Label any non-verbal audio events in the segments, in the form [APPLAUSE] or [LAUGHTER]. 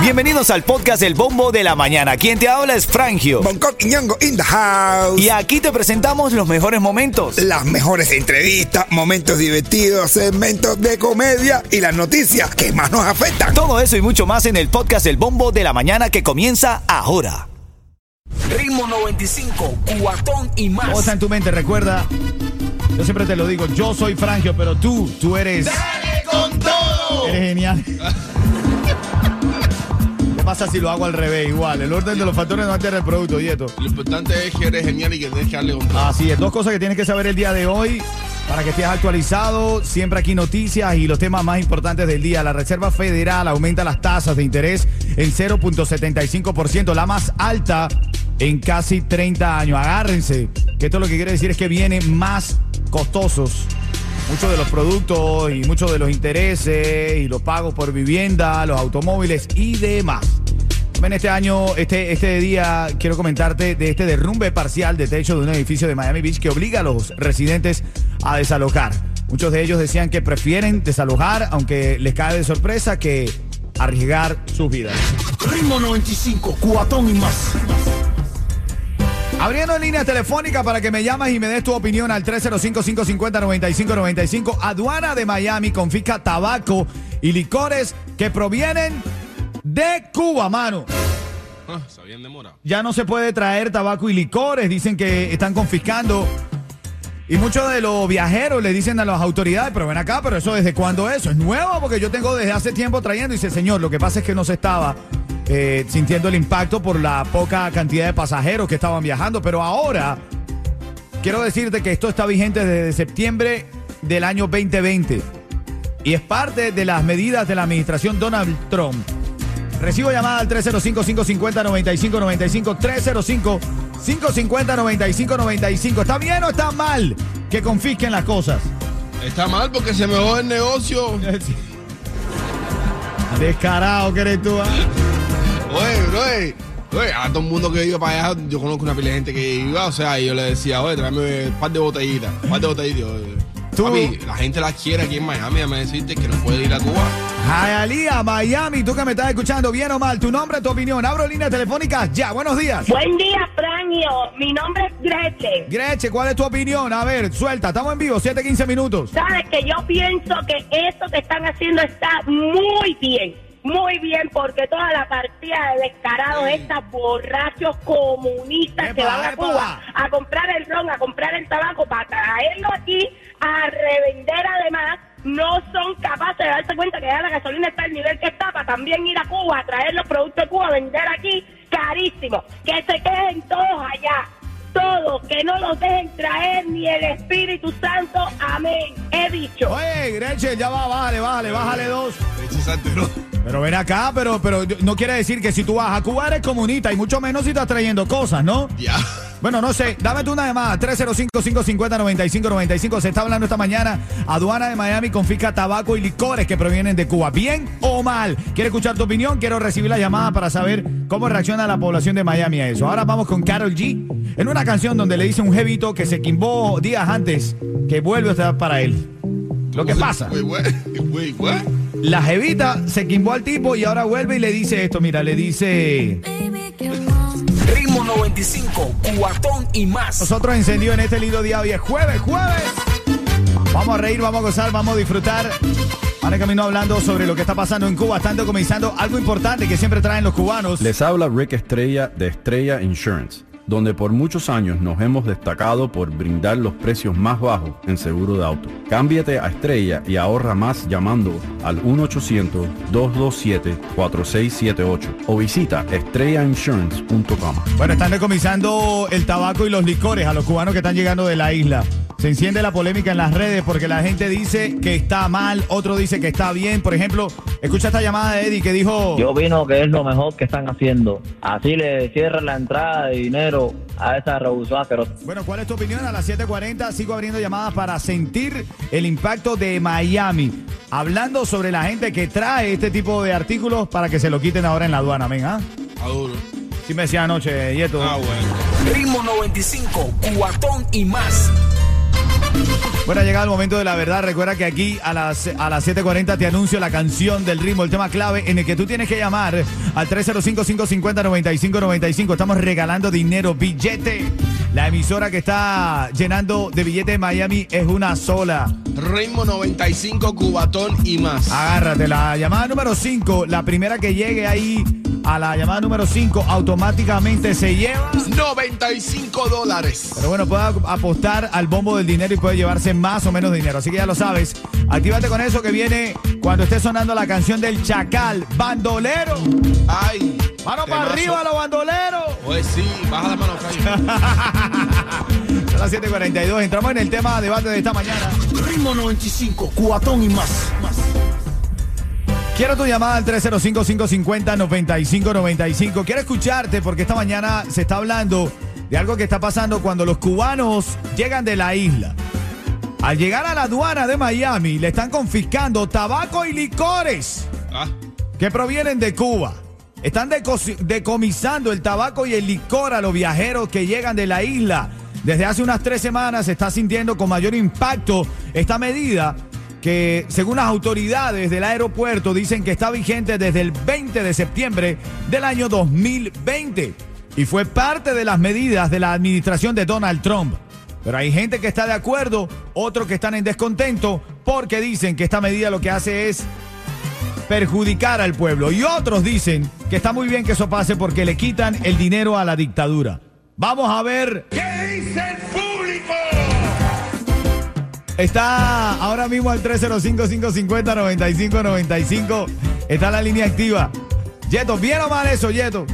Bienvenidos al podcast El Bombo de la Mañana. Quien te habla es Frangio. Bangkok y Ñongo in the house. Y aquí te presentamos los mejores momentos. Las mejores entrevistas, momentos divertidos, segmentos de comedia y las noticias que más nos afectan. Todo eso y mucho más en el podcast El Bombo de la Mañana que comienza ahora. Ritmo 95, cuatón y más. ¿Cómo está en tu mente? Recuerda, yo siempre te lo digo, yo soy Frangio, pero tú, tú eres... Eres genial. ¿Qué pasa si lo hago al revés? Igual, el orden de los factores no altera el producto, Dieto. Lo importante es que eres genial y que tienes que darle con todo. Así es, dos cosas que tienes que saber el día de hoy para que estés actualizado. Siempre aquí noticias y los temas más importantes del día. La Reserva Federal aumenta las tasas de interés en 0.75%, la más alta en casi 30 años. Agárrense, que esto lo que quiere decir es que vienen más costosos muchos de los productos y muchos de los intereses y los pagos por vivienda, los automóviles y demás. En este año, este, este día, quiero comentarte de este derrumbe parcial de techo de un edificio de Miami Beach que obliga a los residentes a desalojar. Muchos de ellos decían que prefieren desalojar, aunque les cae de sorpresa, que arriesgar sus vidas. Ritmo 95, cuatón y más. Abriendo líneas telefónicas para que me llamas y me des tu opinión al 305-550-9595. Aduana de Miami confisca tabaco y licores que provienen de Cuba, mano. Ah, se habían demorado. Ya no se puede traer tabaco y licores, dicen que están confiscando. Y muchos de los viajeros le dicen a las autoridades, pero ven acá, pero eso desde cuándo eso? Es nuevo porque yo tengo desde hace tiempo trayendo. Y dice, señor, lo que pasa es que no se estaba eh, sintiendo el impacto por la poca cantidad de pasajeros que estaban viajando. Pero ahora, quiero decirte que esto está vigente desde septiembre del año 2020. Y es parte de las medidas de la administración Donald Trump. Recibo llamada al 305-550-9595. 305-550-9595. ¿Está bien o está mal que confisquen las cosas? Está mal porque se me jode el negocio. [LAUGHS] Descarado que eres tú. ¿ah? Oye, oye, oye, a todo el mundo que iba para allá, yo conozco una pila de gente que iba, o sea, y yo le decía, oye, tráeme un par de botellitas, un par de botellitas. Tú- Papi, la gente la quiere aquí en Miami, me decirte que no puede ir a Cuba. Hialeah, Miami, tú que me estás escuchando, bien o mal, tu nombre, tu opinión. Abro línea telefónica ya. Buenos días. Buen día, Franio. Mi nombre es Greche. Greche, ¿cuál es tu opinión? A ver, suelta, estamos en vivo, 7, 15 minutos. Sabes que yo pienso que eso que están haciendo está muy bien. Muy bien, porque toda la partida de descarados, estas borrachos comunistas que van a epa. Cuba a comprar el ron, a comprar el tabaco, para traerlo aquí, a revender además, no son capaces de darse cuenta que ya la gasolina está al nivel que está, para también ir a Cuba, a traer los productos de Cuba, a vender aquí carísimo. Que se queden todos allá. Todos, que no los dejen traer ni el Espíritu Santo. Amén. He dicho. Oye, Greche, ya va, bájale, bájale, bájale dos. Saltero. Pero ven acá, pero, pero no quiere decir que si tú vas a Cuba eres comunista y mucho menos si estás trayendo cosas, ¿no? Ya. Bueno, no sé, dame tú una llamada, 305-550-9595. Se está hablando esta mañana, aduana de Miami confisca tabaco y licores que provienen de Cuba. ¿Bien o mal? ¿Quiero escuchar tu opinión? Quiero recibir la llamada para saber cómo reacciona la población de Miami a eso. Ahora vamos con Carol G, en una canción donde le dice un jevito que se quimbó días antes que vuelve a estar para él. Lo que pasa, Wait, what? [LAUGHS] Wait, what? la jevita se quimbó al tipo y ahora vuelve y le dice esto, mira, le dice... Ritmo 95, cuatón y más. Nosotros encendido en este lindo día hoy es jueves, jueves. Vamos a reír, vamos a gozar, vamos a disfrutar. Ahora camino hablando sobre lo que está pasando en Cuba, están comenzando algo importante que siempre traen los cubanos. Les habla Rick Estrella de Estrella Insurance, donde por muchos años nos hemos destacado por brindar los precios más bajos en seguro de auto. Cámbiate a Estrella y ahorra más llamando al 1-800-227-4678 o visita estrellainsurance.com. Bueno, están decomisando el tabaco y los licores a los cubanos que están llegando de la isla. Se enciende la polémica en las redes porque la gente dice que está mal, otro dice que está bien. Por ejemplo, escucha esta llamada de Eddie que dijo... Yo opino que es lo mejor que están haciendo. Así le cierran la entrada de dinero a esa revolución asquerosa. Bueno, ¿cuál es tu opinión? A las 7.40 sigo abriendo llamadas para sentir el impacto de Miami. Hablando sobre la gente que trae este tipo de artículos para que se lo quiten ahora en la aduana. Ven, ¿ah? A duro. Sí me decía anoche, Yeto. Ah, bueno. Ritmo 95, cuatón y más. Bueno, ha llegado el momento de la verdad. Recuerda que aquí a las, a las 7.40 te anuncio la canción del ritmo, el tema clave en el que tú tienes que llamar al 305-550-9595. Estamos regalando dinero, billete. La emisora que está llenando de billetes en Miami es una sola. Ritmo 95, Cubatón y más. Agárrate, la llamada número 5, la primera que llegue ahí a la llamada número 5, automáticamente se lleva. 95 dólares. Pero bueno, puede apostar al bombo del dinero y puede llevarse más o menos dinero. Así que ya lo sabes. Actívate con eso que viene cuando esté sonando la canción del Chacal, Bandolero. Ay. Mano para arriba, los bandoleros. Pues sí, baja la mano, Cayo. [LAUGHS] Son las 7:42. Entramos en el tema de debate de esta mañana. Ritmo 95, cuatón y más. más. Quiero tu llamada al 305-550-9595. Quiero escucharte porque esta mañana se está hablando de algo que está pasando cuando los cubanos llegan de la isla. Al llegar a la aduana de Miami, le están confiscando tabaco y licores Ah, que provienen de Cuba. Están deco- decomisando el tabaco y el licor a los viajeros que llegan de la isla. Desde hace unas tres semanas se está sintiendo con mayor impacto esta medida que según las autoridades del aeropuerto dicen que está vigente desde el 20 de septiembre del año 2020 y fue parte de las medidas de la administración de Donald Trump. Pero hay gente que está de acuerdo, otros que están en descontento porque dicen que esta medida lo que hace es perjudicar al pueblo. Y otros dicen que está muy bien que eso pase porque le quitan el dinero a la dictadura. Vamos a ver. ¿Qué Está ahora mismo al 305-550-9595. Está la línea activa. Yeto, ¿bien o mal eso, Yeto?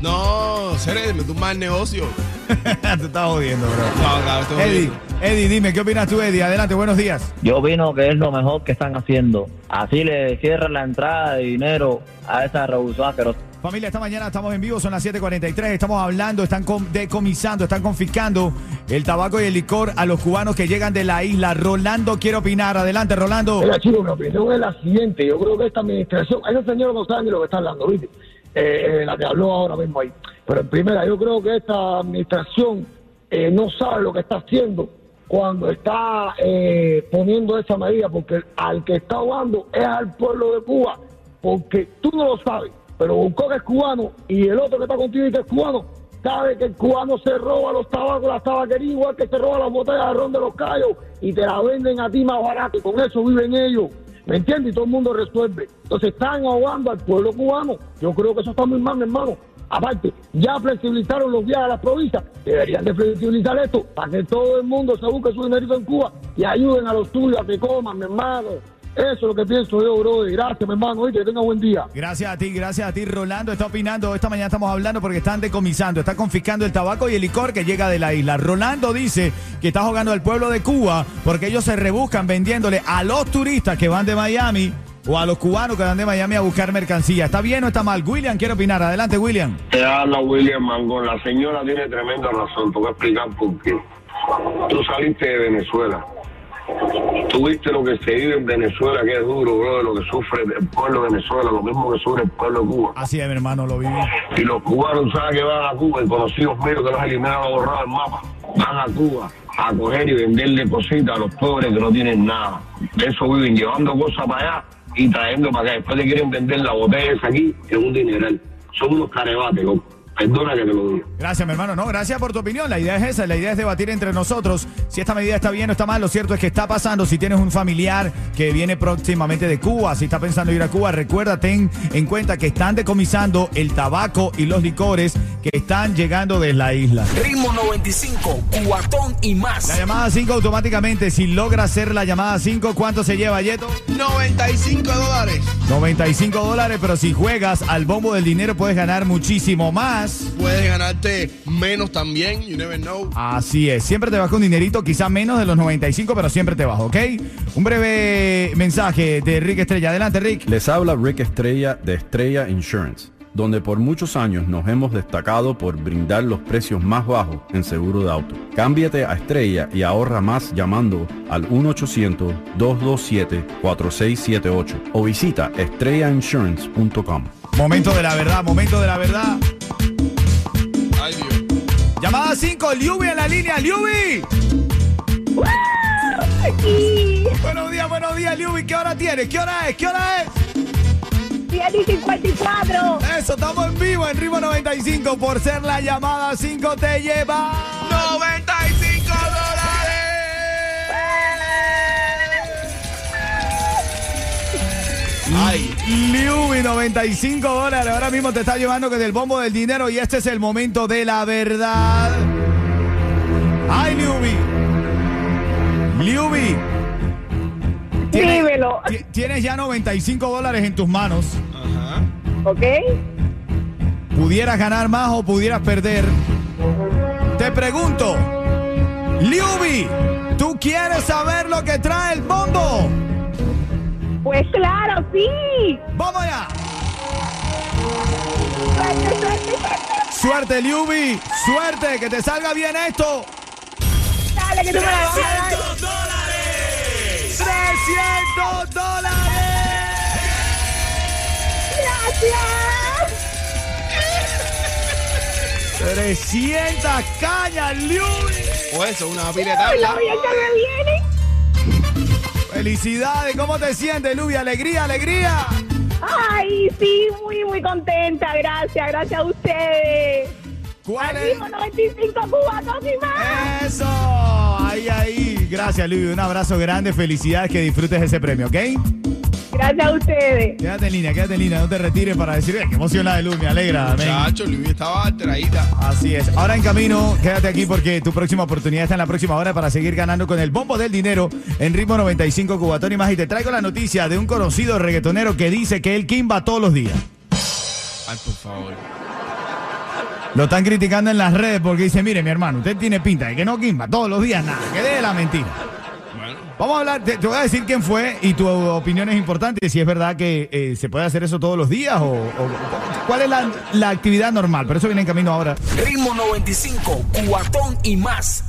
no, Cere, me tumba el negocio. [LAUGHS] Te estás jodiendo, bro. No, claro, estoy Eddie, jodido. Eddie, dime, ¿qué opinas tú, Eddie? Adelante, buenos días. Yo opino que es lo mejor que están haciendo. Así le cierran la entrada de dinero a esa revolución asquerosa. Familia, esta mañana estamos en vivo, son las 7:43. Estamos hablando, están com- decomisando, están confiscando el tabaco y el licor a los cubanos que llegan de la isla. Rolando quiere opinar. Adelante, Rolando. Mira, chico, mi opinión es la siguiente. Yo creo que esta administración, ese señor no sabe ni lo que está hablando, ¿viste? Eh, eh, la que habló ahora mismo ahí. Pero en primera, yo creo que esta administración eh, no sabe lo que está haciendo cuando está eh, poniendo esa medida, porque al que está ahogando es al pueblo de Cuba, porque tú no lo sabes, pero Buscó que es cubano y el otro que está contigo y que es cubano, sabe que el cubano se roba los tabacos, las tabaquerías, igual que se roba las botellas de ron de los callos y te la venden a ti más barato, y con eso viven ellos. ¿Me entiendes? Y todo el mundo resuelve. Entonces están ahogando al pueblo cubano. Yo creo que eso está muy mal, mi hermano. Aparte, ya flexibilizaron los viajes a las provincias. Deberían de flexibilizar esto para que todo el mundo se busque su dinerito en Cuba y ayuden a los tuyos a que coman, mi hermano. Eso es lo que pienso yo, bro. Gracias, mi hermano. Y que tenga buen día. Gracias a ti, gracias a ti. Rolando está opinando. Esta mañana estamos hablando porque están decomisando, están confiscando el tabaco y el licor que llega de la isla. Rolando dice que está jugando al pueblo de Cuba porque ellos se rebuscan vendiéndole a los turistas que van de Miami o a los cubanos que van de Miami a buscar mercancía. ¿Está bien o está mal? William quiere opinar. Adelante, William. Te habla William Mangón. La señora tiene tremenda razón. Te voy a explicar por qué. Tú saliste de Venezuela. Tú viste lo que se vive en Venezuela, que es duro, bro, lo que sufre el pueblo de Venezuela, lo mismo que sufre el pueblo de Cuba. Así es, mi hermano, lo viví. Y los cubanos, ¿sabes que van a Cuba? Y conocidos míos que los eliminaron borrado del mapa. Van a Cuba a coger y venderle cositas a los pobres que no tienen nada. De eso viven, llevando cosas para allá y trayendo para acá. Después te quieren vender la botella esa aquí en un dineral. Son unos carebates, loco. Perdona que te lo diga. Gracias, mi hermano. No, gracias por tu opinión. La idea es esa, la idea es debatir entre nosotros si esta medida está bien o está mal. Lo cierto es que está pasando. Si tienes un familiar que viene próximamente de Cuba, si está pensando ir a Cuba, recuerda, ten en cuenta que están decomisando el tabaco y los licores que están llegando de la isla. Ritmo 95, cuatón y más. La llamada 5 automáticamente, si logra hacer la llamada 5, ¿cuánto se lleva, Yeto? 95 dólares. 95 dólares, pero si juegas al bombo del dinero puedes ganar muchísimo más. Puedes ganarte menos también, you never know. Así es, siempre te vas con dinerito, quizá menos de los 95, pero siempre te vas, ¿ok? Un breve mensaje de Rick Estrella. Adelante, Rick. Les habla Rick Estrella de Estrella Insurance, donde por muchos años nos hemos destacado por brindar los precios más bajos en seguro de auto. Cámbiate a Estrella y ahorra más llamando al 1-800-227-4678 o visita estrellainsurance.com. Momento de la verdad, momento de la verdad. Llamada 5, Liubi en la línea, Liubi. Aquí. Buenos días, buenos días, Liubi. ¿Qué hora tienes? ¿Qué hora es? ¿Qué hora es? 10 y 54. Eso, estamos en vivo en Ritmo 95. Por ser la llamada 5 te lleva... 95 dólares. Ay, Liubi, 95 dólares. Ahora mismo te está llevando que del bombo del dinero y este es el momento de la verdad. ¡Ay, Liubi! Liubi. tienes- Dímelo. ti- Tienes ya 95 dólares en tus manos. ajá. ¿Ok? Pudieras ganar más o pudieras perder. Te pregunto, Liubi, ¿tú quieres saber lo que trae el bombo? Pues claro, sí. ¡Vamos allá! Suerte, suerte, suerte. Suerte, Liubi, suerte, que te salga bien esto. Dale, que tú me la vas a dar. 300 dólares. Gracias. 300 cañas, Liubi. O eso, una Ay, pileta. lo bien que me viene. Felicidades, ¿cómo te sientes, Liubi? Alegría, alegría. Ay, sí, muy, muy contenta. Gracias, gracias a ustedes. ¿Cuál es? Arriba 95 cubanos y más. Eso, ahí, ahí. Gracias, Liubi. Un abrazo grande, felicidades, que disfrutes ese premio, ¿ok? Gracias a ustedes. Quédate en línea, quédate en línea, no te retires para decir, "Eh, qué emocionada de Luz, me alegra. amén". Chacho, Luis estaba alteradita. Así es. Ahora en camino, quédate aquí porque tu próxima oportunidad está en la próxima hora para seguir ganando con el bombo del dinero en ritmo 95 Cubatón y más. Y te traigo la noticia de un conocido reggaetonero que dice que él kimba todos los días. Ay, por favor. Lo están criticando en las redes porque dice, mire mi hermano, usted tiene pinta de que no kimba todos los días nada, que deje la mentira. Bueno, Vamos a hablar, te, te voy a decir quién fue y tu opinión es importante, si es verdad que eh, se puede hacer eso todos los días o, o- cuál es la, la actividad normal, pero eso viene en camino ahora. Ritmo 95, cuatón y más.